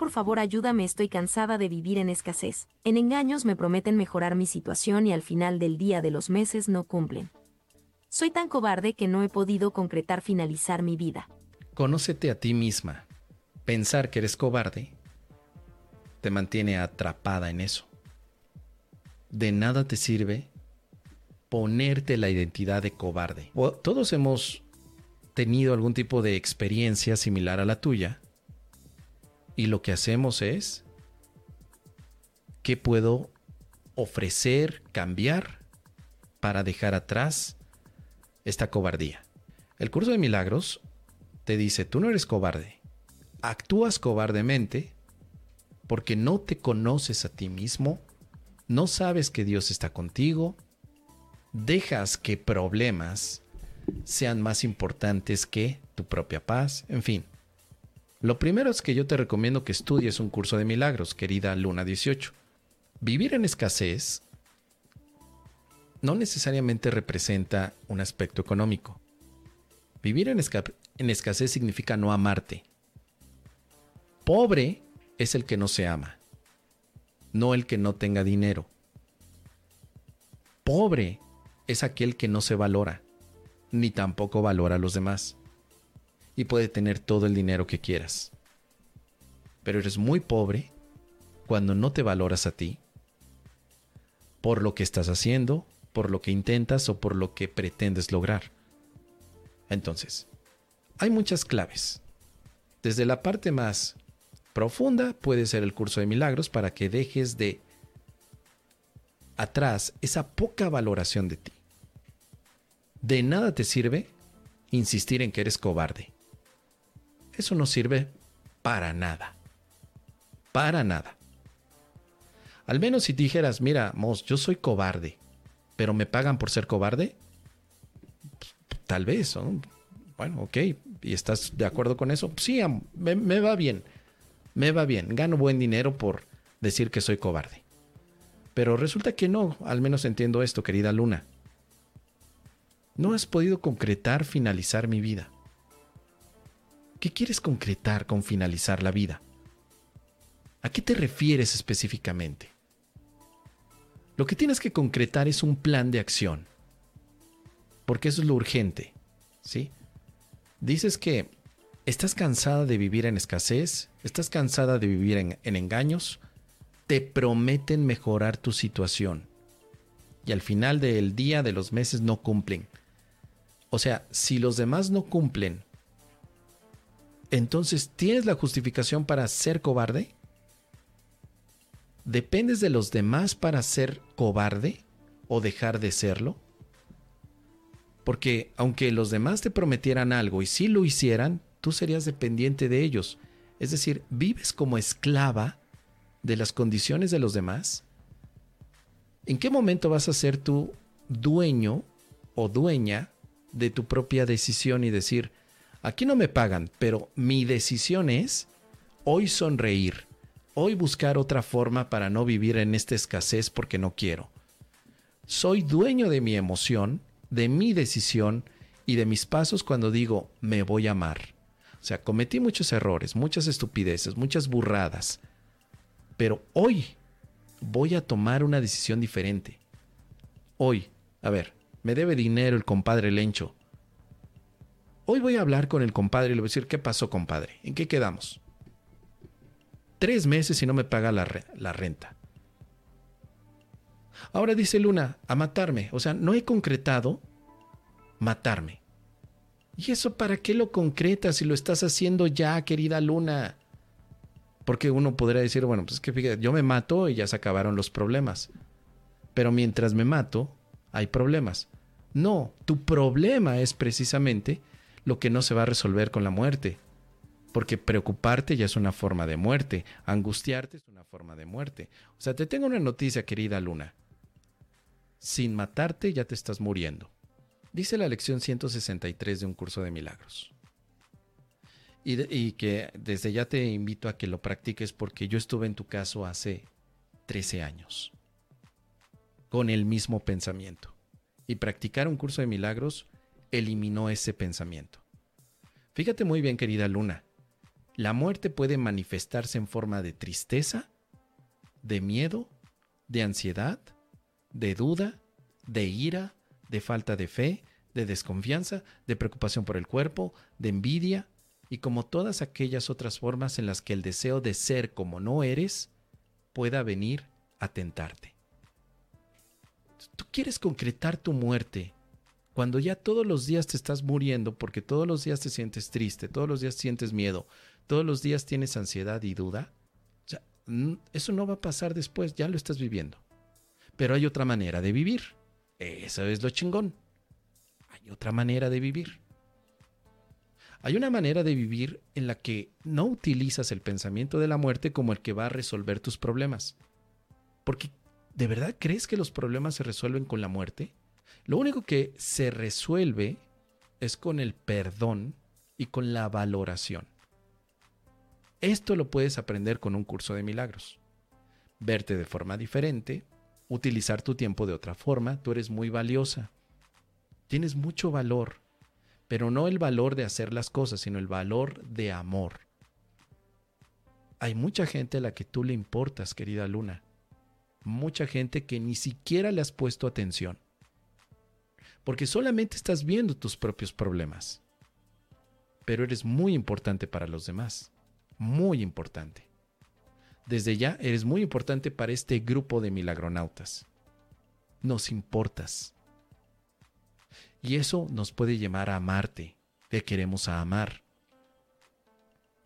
por favor ayúdame, estoy cansada de vivir en escasez. En engaños me prometen mejorar mi situación y al final del día de los meses no cumplen. Soy tan cobarde que no he podido concretar finalizar mi vida. Conócete a ti misma. Pensar que eres cobarde te mantiene atrapada en eso. De nada te sirve ponerte la identidad de cobarde. todos hemos tenido algún tipo de experiencia similar a la tuya y lo que hacemos es qué puedo ofrecer, cambiar para dejar atrás esta cobardía. El curso de milagros te dice, tú no eres cobarde, actúas cobardemente porque no te conoces a ti mismo, no sabes que Dios está contigo, dejas que problemas sean más importantes que tu propia paz, en fin. Lo primero es que yo te recomiendo que estudies un curso de milagros, querida Luna 18. Vivir en escasez no necesariamente representa un aspecto económico. Vivir en, escasez significa no amarte. Pobre es el que no se ama, no el que no tenga dinero. Pobre es aquel que no se valora, ni tampoco valora a los demás. Y puede tener todo el dinero que quieras. Pero eres muy pobre cuando no te valoras a ti, por lo que estás haciendo, por lo que intentas o por lo que pretendes lograr. Entonces, hay muchas claves. Desde la parte más profunda puede ser el curso de milagros para que dejes de atrás esa poca valoración de ti. De nada te sirve insistir en que eres cobarde. Eso no sirve para nada. Para nada. Al menos si dijeras, mira, Mos, yo soy cobarde, pero me pagan por ser cobarde, tal vez. Bueno, ok. ¿Y estás de acuerdo con eso? Sí, me va bien. Me va bien. Gano buen dinero por decir que soy cobarde. Pero resulta que no, al menos entiendo esto, querida Luna. No has podido concretar finalizar mi vida. ¿Qué quieres concretar con finalizar la vida? ¿A qué te refieres específicamente? Lo que tienes que concretar es un plan de acción. Porque eso es lo urgente. ¿Sí? Dices que estás cansada de vivir en escasez, estás cansada de vivir en, en engaños, te prometen mejorar tu situación. Y al final del día de los meses no cumplen. O sea, si los demás no cumplen, entonces ¿tienes la justificación para ser cobarde? ¿Dependes de los demás para ser cobarde o dejar de serlo? Porque aunque los demás te prometieran algo y si lo hicieran, tú serías dependiente de ellos. Es decir, vives como esclava de las condiciones de los demás. ¿En qué momento vas a ser tú dueño o dueña de tu propia decisión y decir, aquí no me pagan, pero mi decisión es hoy sonreír, hoy buscar otra forma para no vivir en esta escasez porque no quiero. Soy dueño de mi emoción, de mi decisión y de mis pasos cuando digo me voy a amar. O sea, cometí muchos errores, muchas estupideces, muchas burradas, pero hoy voy a tomar una decisión diferente. Hoy, a ver, me debe dinero el compadre Lencho. Hoy voy a hablar con el compadre y le voy a decir, ¿qué pasó, compadre? ¿En qué quedamos? Tres meses y no me paga la, renta. Ahora dice Luna, a matarme. O sea, no he concretado matarme. ¿Y eso para qué lo concretas si lo estás haciendo ya, querida Luna? Porque uno podría decir, bueno, pues es que fíjate, yo me mato y ya se acabaron los problemas. Pero mientras me mato, hay problemas. No, tu problema es precisamente lo que no se va a resolver con la muerte. Porque preocuparte ya es una forma de muerte, angustiarte es una forma de muerte. O sea, te tengo una noticia, querida Luna. Sin matarte ya te estás muriendo. Dice la lección 163 de un curso de milagros. Y, y, que desde ya te invito a que lo practiques porque yo estuve en tu caso hace 13 años. Con el mismo pensamiento y practicar un curso de milagros eliminó ese pensamiento. Fíjate muy bien, querida Luna. La muerte puede manifestarse en forma de tristeza, de miedo, de ansiedad, de duda, de ira, de falta de fe, de desconfianza, de preocupación por el cuerpo, de envidia, y como todas aquellas otras formas en las que el deseo de ser como no eres pueda venir a tentarte. Tú quieres concretar tu muerte cuando ya todos los días te estás muriendo porque todos los días te sientes triste, todos los días sientes miedo, todos los días tienes ansiedad y duda. Eso no va a pasar después, ya lo estás viviendo. Pero hay otra manera de vivir. Eso es lo chingón. Hay otra manera de vivir. Hay una manera de vivir en la que no utilizas el pensamiento de la muerte como el que va a resolver tus problemas. Porque ¿de verdad crees que los problemas se resuelven con la muerte? Lo único que se resuelve es con el perdón y con la valoración. Esto lo puedes aprender con un curso de milagros. Verte de forma diferente, utilizar tu tiempo de otra forma, tú eres muy valiosa. Tienes mucho valor, pero no el valor de hacer las cosas, sino el valor de amor. Hay mucha gente a la que tú le importas, querida Luna. Mucha gente que ni siquiera le has puesto atención porque solamente estás viendo tus propios problemas. Pero eres muy importante para los demás, muy importante. Desde ya eres muy importante para este grupo de milagronautas. Nos importas. Y eso nos puede llevar a amarte, te queremos a amar.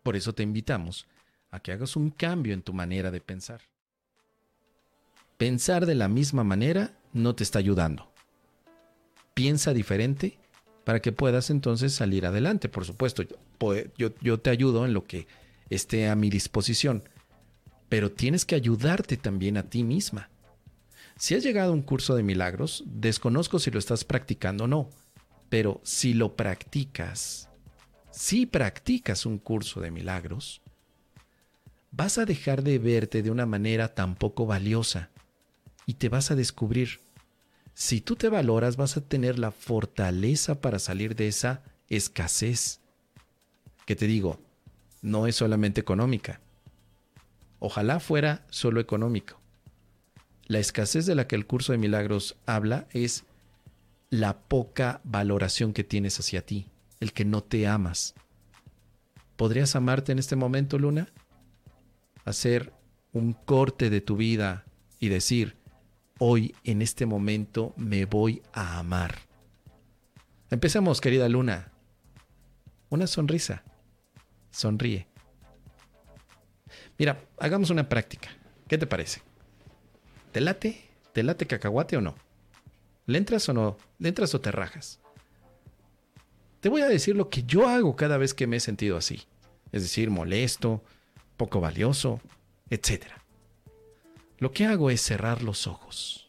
Por eso te invitamos a que hagas un cambio en tu manera de pensar. Pensar de la misma manera no te está ayudando piensa diferente para que puedas entonces salir adelante. Por supuesto, yo, yo, te ayudo en lo que esté a mi disposición, pero tienes que ayudarte también a ti misma. Si has llegado a un curso de milagros, desconozco si lo estás practicando o no, pero si lo practicas, si practicas un curso de milagros, vas a dejar de verte de una manera tan poco valiosa y te vas a descubrir si tú te valoras, vas a tener la fortaleza para salir de esa escasez. Que te digo, no es solamente económica. Ojalá fuera solo económico. La escasez de la que el curso de milagros habla es la poca valoración que tienes hacia ti, el que no te amas. ¿Podrías amarte en este momento, Luna? Hacer un corte de tu vida y decir, hoy, en este momento, me voy a amar. Empecemos, querida Luna. Una sonrisa. Sonríe. Mira, hagamos una práctica. ¿Qué te parece? ¿Te late? ¿Te late cacahuate o no? ¿Le entras o no? ¿Le entras o te rajas? Te voy a decir lo que yo hago cada vez que me he sentido así. Es decir, molesto, poco valioso, etcétera. Lo que hago es cerrar los ojos.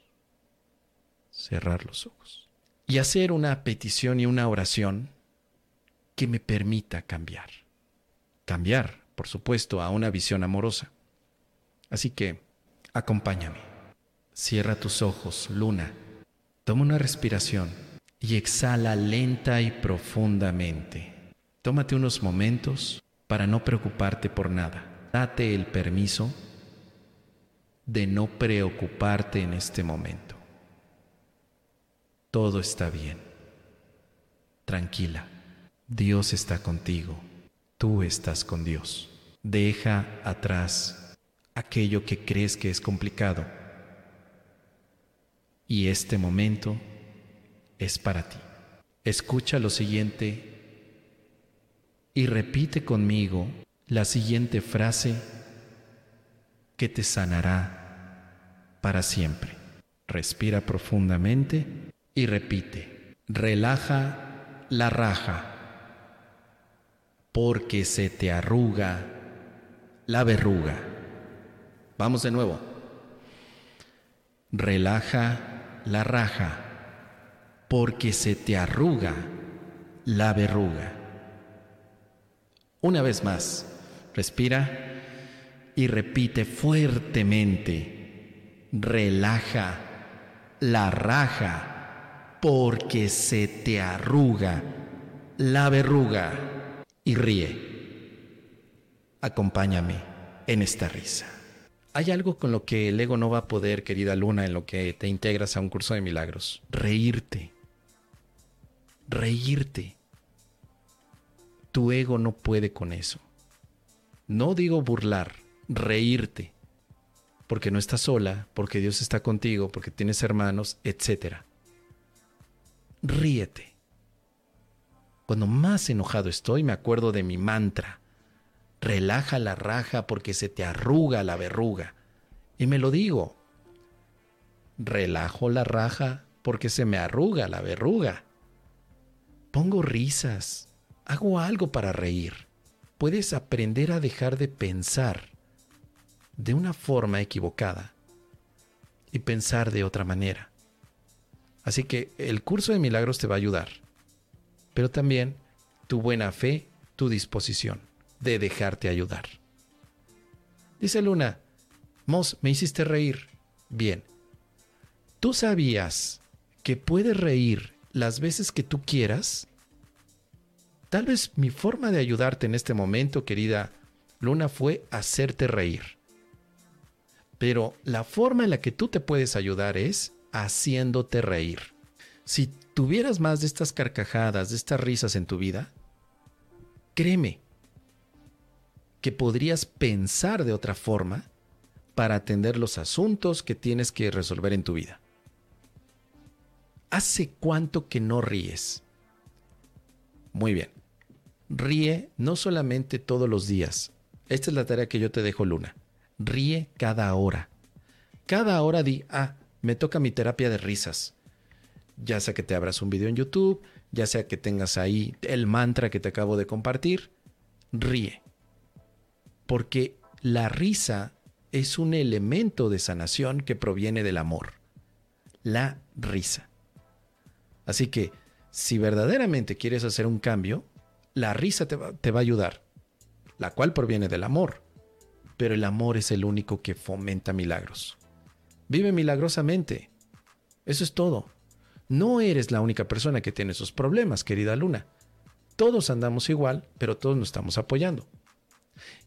Cerrar los ojos. Y hacer una petición y una oración que me permita cambiar. Cambiar, por supuesto, a una visión amorosa. Así que, acompáñame. Cierra tus ojos, luna. Toma una respiración y exhala lenta y profundamente. Tómate unos momentos para no preocuparte por nada. Date el permiso de no preocuparte en este momento. Todo está bien. Tranquila. Dios está contigo. Tú estás con Dios. Deja atrás aquello que crees que es complicado. Y este momento es para ti. Escucha lo siguiente y repite conmigo la siguiente frase que te sanará para siempre. Respira profundamente y repite, relaja la raja, porque se te arruga la verruga. Vamos de nuevo. Relaja la raja, porque se te arruga la verruga. Una vez más, respira y repite fuertemente, relaja la raja porque se te arruga la verruga y ríe. acompáñame en esta risa. Hay algo con lo que el ego no va a poder, querida Luna, en lo que te integras a un curso de milagros. Reírte. Reírte. Tu ego no puede con eso. No digo burlar, reírte. Porque no estás sola, porque Dios está contigo, porque tienes hermanos, etc. Ríete. Cuando más enojado estoy, me acuerdo de mi mantra. Relaja la raja porque se te arruga la verruga. Y me lo digo. Relajo la raja porque se me arruga la verruga. Pongo risas. Hago algo para reír. Puedes aprender a dejar de pensar de una forma equivocada y pensar de otra manera. Así que el curso de milagros te va a ayudar, pero también tu buena fe, tu disposición de dejarte ayudar. Dice Luna, Mos, me hiciste reír. Bien, ¿tú sabías que puedes reír las veces que tú quieras? Tal vez mi forma de ayudarte en este momento, querida Luna, fue hacerte reír. Pero la forma en la que tú te puedes ayudar es haciéndote reír. Si tuvieras más de estas carcajadas, de estas risas en tu vida, créeme que podrías pensar de otra forma para atender los asuntos que tienes que resolver en tu vida. ¿Hace cuánto que no ríes? Muy bien. Ríe no solamente todos los días. Esta es la tarea que yo te dejo, Luna. Ríe cada hora. Cada hora di, ah, me toca mi terapia de risas. Ya sea que te abras un video en YouTube, ya sea que tengas ahí el mantra que te acabo de compartir, ríe. Porque la risa es un elemento de sanación que proviene del amor. La risa. Así que, si verdaderamente quieres hacer un cambio, la risa te va, te va a ayudar, la cual proviene del amor pero el amor es el único que fomenta milagros. Vive milagrosamente. Eso es todo. No eres la única persona que tiene esos problemas, querida Luna. Todos andamos igual, pero todos nos estamos apoyando.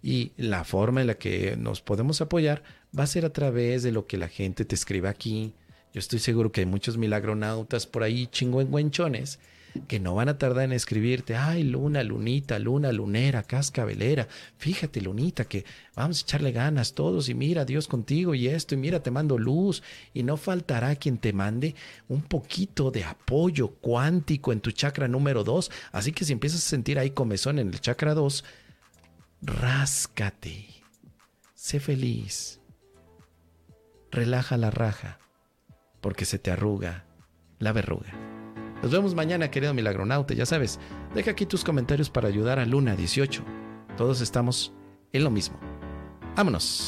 Y la forma en la que nos podemos apoyar va a ser a través de lo que la gente te escribe aquí. Yo estoy seguro que hay muchos milagronautas por ahí chingüengüenchones que no van a tardar en escribirte, ay, luna, lunita, luna, lunera, cascabelera, fíjate, lunita, que vamos a echarle ganas todos y mira, Dios contigo y esto, y mira, te mando luz, y no faltará quien te mande un poquito de apoyo cuántico en tu chakra número 2, así que si empiezas a sentir ahí comezón en el chakra 2, ráscate, sé feliz, relaja la raja, porque se te arruga la verruga. Nos vemos mañana, querido milagronauta. Ya sabes, deja aquí tus comentarios para ayudar a Luna 18. Todos estamos en lo mismo. Vámonos.